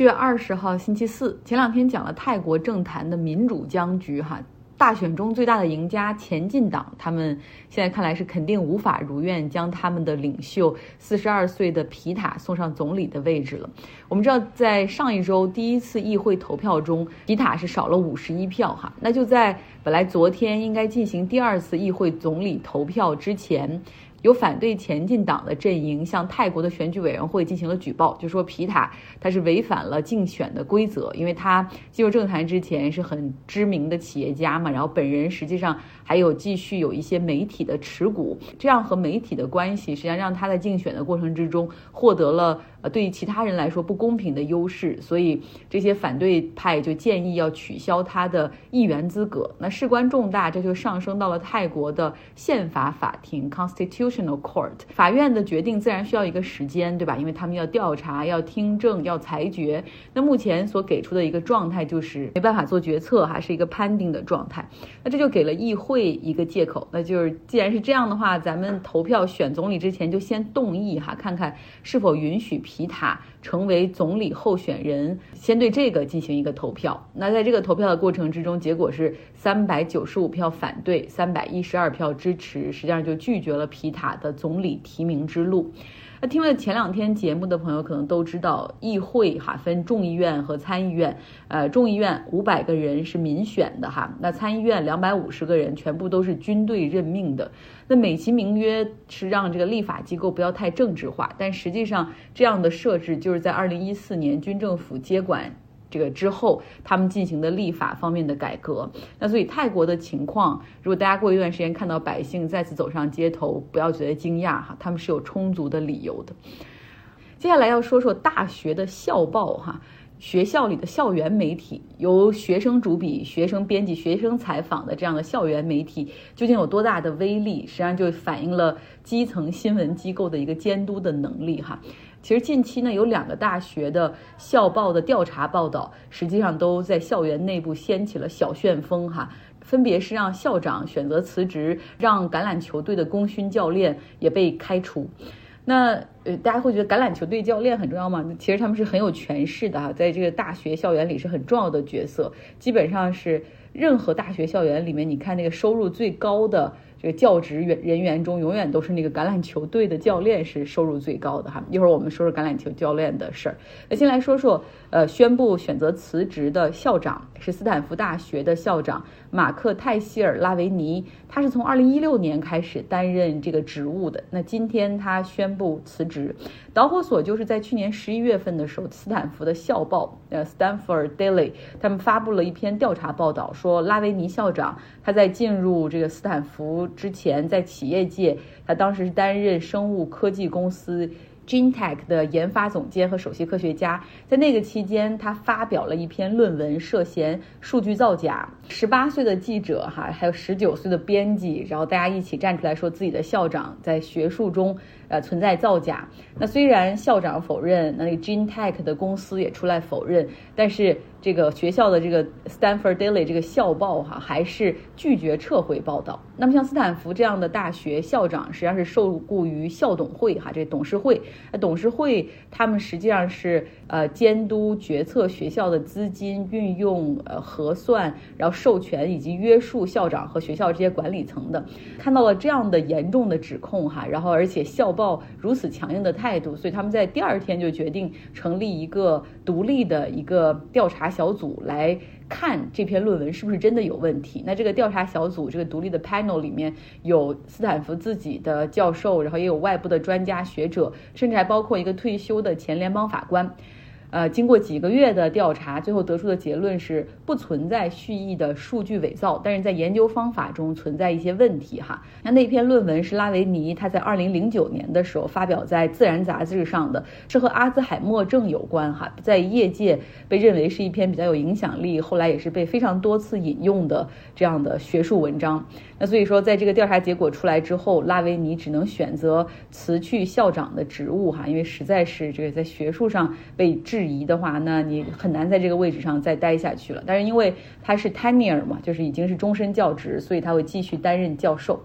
七月二十号星期四，前两天讲了泰国政坛的民主僵局，哈，大选中最大的赢家前进党，他们现在看来是肯定无法如愿将他们的领袖四十二岁的皮塔送上总理的位置了。我们知道，在上一周第一次议会投票中，皮塔是少了五十一票，哈，那就在本来昨天应该进行第二次议会总理投票之前。有反对前进党的阵营向泰国的选举委员会进行了举报，就说皮塔他是违反了竞选的规则，因为他进入政坛之前是很知名的企业家嘛，然后本人实际上还有继续有一些媒体的持股，这样和媒体的关系实际上让他在竞选的过程之中获得了。呃，对于其他人来说不公平的优势，所以这些反对派就建议要取消他的议员资格。那事关重大，这就上升到了泰国的宪法法庭 （Constitutional Court）。法院的决定自然需要一个时间，对吧？因为他们要调查、要听证、要裁决。那目前所给出的一个状态就是没办法做决策，还是一个判定的状态。那这就给了议会一个借口，那就是既然是这样的话，咱们投票选总理之前就先动议哈，看看是否允许。皮塔成为总理候选人，先对这个进行一个投票。那在这个投票的过程之中，结果是三百九十五票反对，三百一十二票支持，实际上就拒绝了皮塔的总理提名之路。那听了前两天节目的朋友可能都知道，议会哈分众议院和参议院，呃，众议院五百个人是民选的哈，那参议院两百五十个人全部都是军队任命的。那美其名曰是让这个立法机构不要太政治化，但实际上这样的设置就是在二零一四年军政府接管。这个之后，他们进行的立法方面的改革。那所以泰国的情况，如果大家过一段时间看到百姓再次走上街头，不要觉得惊讶哈，他们是有充足的理由的。接下来要说说大学的校报哈，学校里的校园媒体，由学生主笔、学生编辑、学生采访的这样的校园媒体，究竟有多大的威力？实际上就反映了基层新闻机构的一个监督的能力哈。其实近期呢，有两个大学的校报的调查报道，实际上都在校园内部掀起了小旋风哈。分别是让校长选择辞职，让橄榄球队的功勋教练也被开除。那呃，大家会觉得橄榄球队教练很重要吗？其实他们是很有权势的哈，在这个大学校园里是很重要的角色，基本上是任何大学校园里面，你看那个收入最高的。这个教职员人员中，永远都是那个橄榄球队的教练是收入最高的哈。一会儿我们说说橄榄球教练的事儿。那先来说说，呃，宣布选择辞职的校长是斯坦福大学的校长马克泰希尔拉维尼，他是从二零一六年开始担任这个职务的。那今天他宣布辞职，导火索就是在去年十一月份的时候，斯坦福的校报呃 Stanford Daily 他们发布了一篇调查报道，说拉维尼校长他在进入这个斯坦福。之前在企业界，他当时是担任生物科技公司 GenTech 的研发总监和首席科学家。在那个期间，他发表了一篇论文，涉嫌数据造假。十八岁的记者哈，还有十九岁的编辑，然后大家一起站出来说自己的校长在学术中呃存在造假。那虽然校长否认，那个 GenTech 的公司也出来否认，但是。这个学校的这个 Stanford Daily 这个校报哈，还是拒绝撤回报道。那么像斯坦福这样的大学校长，实际上是受雇于校董会哈，这董事会。那董事会他们实际上是呃监督决策学校的资金运用、呃核算，然后授权以及约束校长和学校这些管理层的。看到了这样的严重的指控哈，然后而且校报如此强硬的态度，所以他们在第二天就决定成立一个独立的一个调查。小组来看这篇论文是不是真的有问题？那这个调查小组这个独立的 panel 里面有斯坦福自己的教授，然后也有外部的专家学者，甚至还包括一个退休的前联邦法官。呃，经过几个月的调查，最后得出的结论是不存在蓄意的数据伪造，但是在研究方法中存在一些问题哈。那那篇论文是拉维尼他在二零零九年的时候发表在《自然》杂志上的，是和阿兹海默症有关哈，在业界被认为是一篇比较有影响力，后来也是被非常多次引用的这样的学术文章。那所以说，在这个调查结果出来之后，拉维尼只能选择辞去校长的职务哈，因为实在是这个在学术上被质。质疑的话，那你很难在这个位置上再待下去了。但是因为他是 tenure 嘛，就是已经是终身教职，所以他会继续担任教授。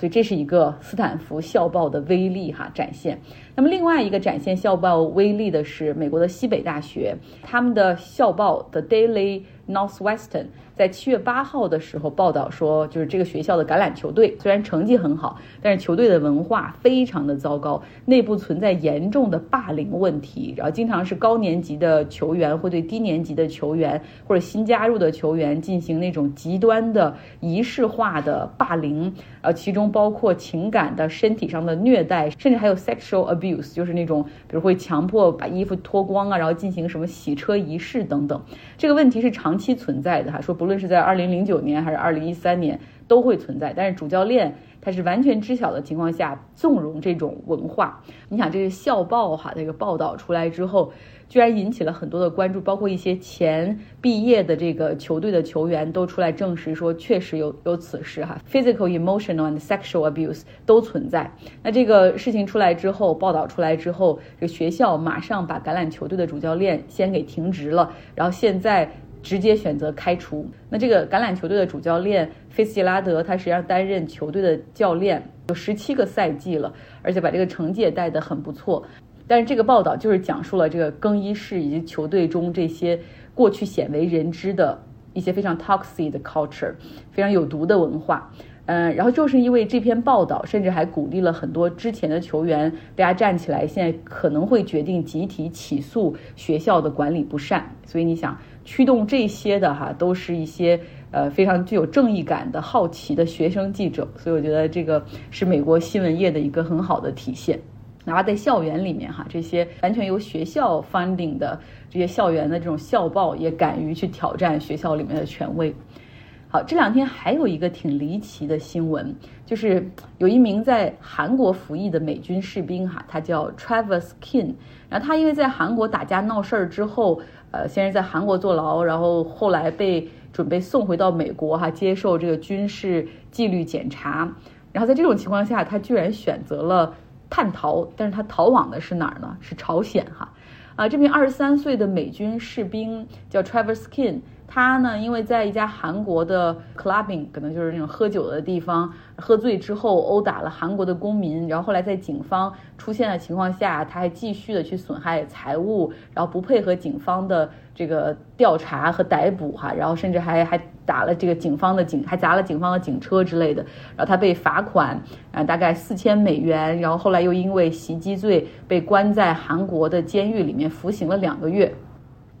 所以这是一个斯坦福校报的威力哈展现。那么另外一个展现校报威力的是美国的西北大学，他们的校报 The Daily Northwestern。在七月八号的时候报道说，就是这个学校的橄榄球队虽然成绩很好，但是球队的文化非常的糟糕，内部存在严重的霸凌问题，然后经常是高年级的球员会对低年级的球员或者新加入的球员进行那种极端的仪式化的霸凌，呃，其中包括情感的、身体上的虐待，甚至还有 sexual abuse，就是那种比如会强迫把衣服脱光啊，然后进行什么洗车仪式等等。这个问题是长期存在的哈，说不。论是在二零零九年还是二零一三年，都会存在。但是主教练他是完全知晓的情况下，纵容这种文化。你想，这个校报哈，这个报道出来之后，居然引起了很多的关注，包括一些前毕业的这个球队的球员都出来证实说，确实有有此事哈，physical, emotional and sexual abuse 都存在。那这个事情出来之后，报道出来之后，这个学校马上把橄榄球队的主教练先给停职了，然后现在。直接选择开除。那这个橄榄球队的主教练菲斯杰拉德，他实际上担任球队的教练有十七个赛季了，而且把这个成绩也带得很不错。但是这个报道就是讲述了这个更衣室以及球队中这些过去鲜为人知的一些非常 toxic 的 culture，非常有毒的文化。嗯，然后就是因为这篇报道，甚至还鼓励了很多之前的球员，大家站起来，现在可能会决定集体起诉学校的管理不善。所以你想。驱动这些的哈，都是一些呃非常具有正义感的好奇的学生记者，所以我觉得这个是美国新闻业的一个很好的体现。哪怕在校园里面哈，这些完全由学校 funding 的这些校园的这种校报，也敢于去挑战学校里面的权威。好，这两天还有一个挺离奇的新闻，就是有一名在韩国服役的美军士兵哈，他叫 Travis Kin，然后他因为在韩国打架闹事儿之后。呃，先是在韩国坐牢，然后后来被准备送回到美国哈，接受这个军事纪律检查。然后在这种情况下，他居然选择了叛逃，但是他逃往的是哪儿呢？是朝鲜哈。啊，这名二十三岁的美军士兵叫 Travis Kin。他呢，因为在一家韩国的 clubbing，可能就是那种喝酒的地方，喝醉之后殴打了韩国的公民，然后后来在警方出现的情况下，他还继续的去损害财物，然后不配合警方的这个调查和逮捕哈，然后甚至还还打了这个警方的警，还砸了警方的警车之类的，然后他被罚款啊大概四千美元，然后后来又因为袭击罪被关在韩国的监狱里面服刑了两个月。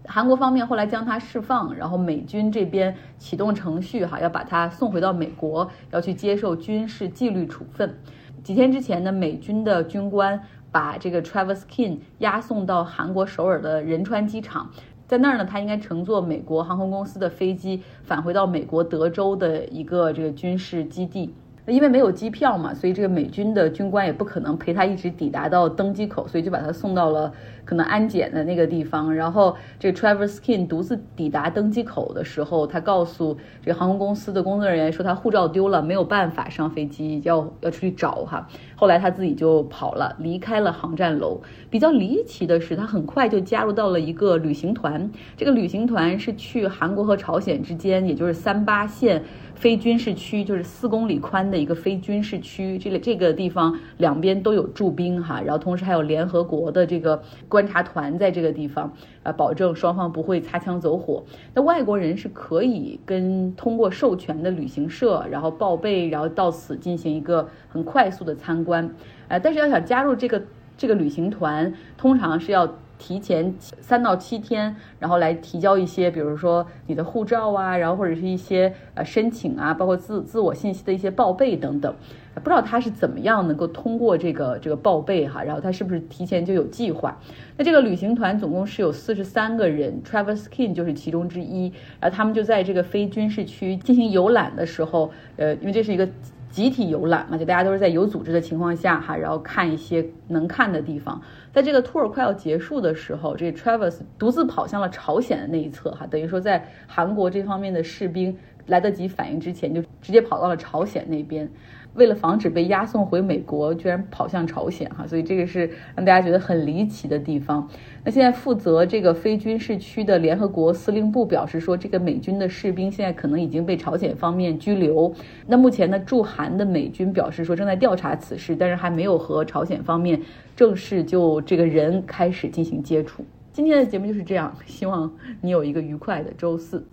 韩国方面后来将他释放，然后美军这边启动程序，哈，要把他送回到美国，要去接受军事纪律处分。几天之前呢，美军的军官把这个 Travis King 押送到韩国首尔的仁川机场，在那儿呢，他应该乘坐美国航空公司的飞机返回到美国德州的一个这个军事基地。因为没有机票嘛，所以这个美军的军官也不可能陪他一直抵达到登机口，所以就把他送到了可能安检的那个地方。然后这 Trevor Skin 独自抵达登机口的时候，他告诉这航空公司的工作人员说他护照丢了，没有办法上飞机，要要出去找哈。后来他自己就跑了，离开了航站楼。比较离奇的是，他很快就加入到了一个旅行团，这个旅行团是去韩国和朝鲜之间，也就是三八线。非军事区就是四公里宽的一个非军事区，这个这个地方两边都有驻兵哈，然后同时还有联合国的这个观察团在这个地方，呃，保证双方不会擦枪走火。那外国人是可以跟通过授权的旅行社，然后报备，然后到此进行一个很快速的参观，呃，但是要想加入这个这个旅行团，通常是要。提前三到七天，然后来提交一些，比如说你的护照啊，然后或者是一些呃申请啊，包括自自我信息的一些报备等等。不知道他是怎么样能够通过这个这个报备哈，然后他是不是提前就有计划？那这个旅行团总共是有四十三个人，Travel Skin 就是其中之一，然后他们就在这个非军事区进行游览的时候，呃，因为这是一个。集体游览嘛，就大家都是在有组织的情况下哈，然后看一些能看的地方。在这个 tour 快要结束的时候，这 Travis 独自跑向了朝鲜的那一侧哈，等于说在韩国这方面的士兵来得及反应之前，就直接跑到了朝鲜那边。为了防止被押送回美国，居然跑向朝鲜哈，所以这个是让大家觉得很离奇的地方。那现在负责这个非军事区的联合国司令部表示说，这个美军的士兵现在可能已经被朝鲜方面拘留。那目前呢，驻韩的美军表示说正在调查此事，但是还没有和朝鲜方面正式就这个人开始进行接触。今天的节目就是这样，希望你有一个愉快的周四。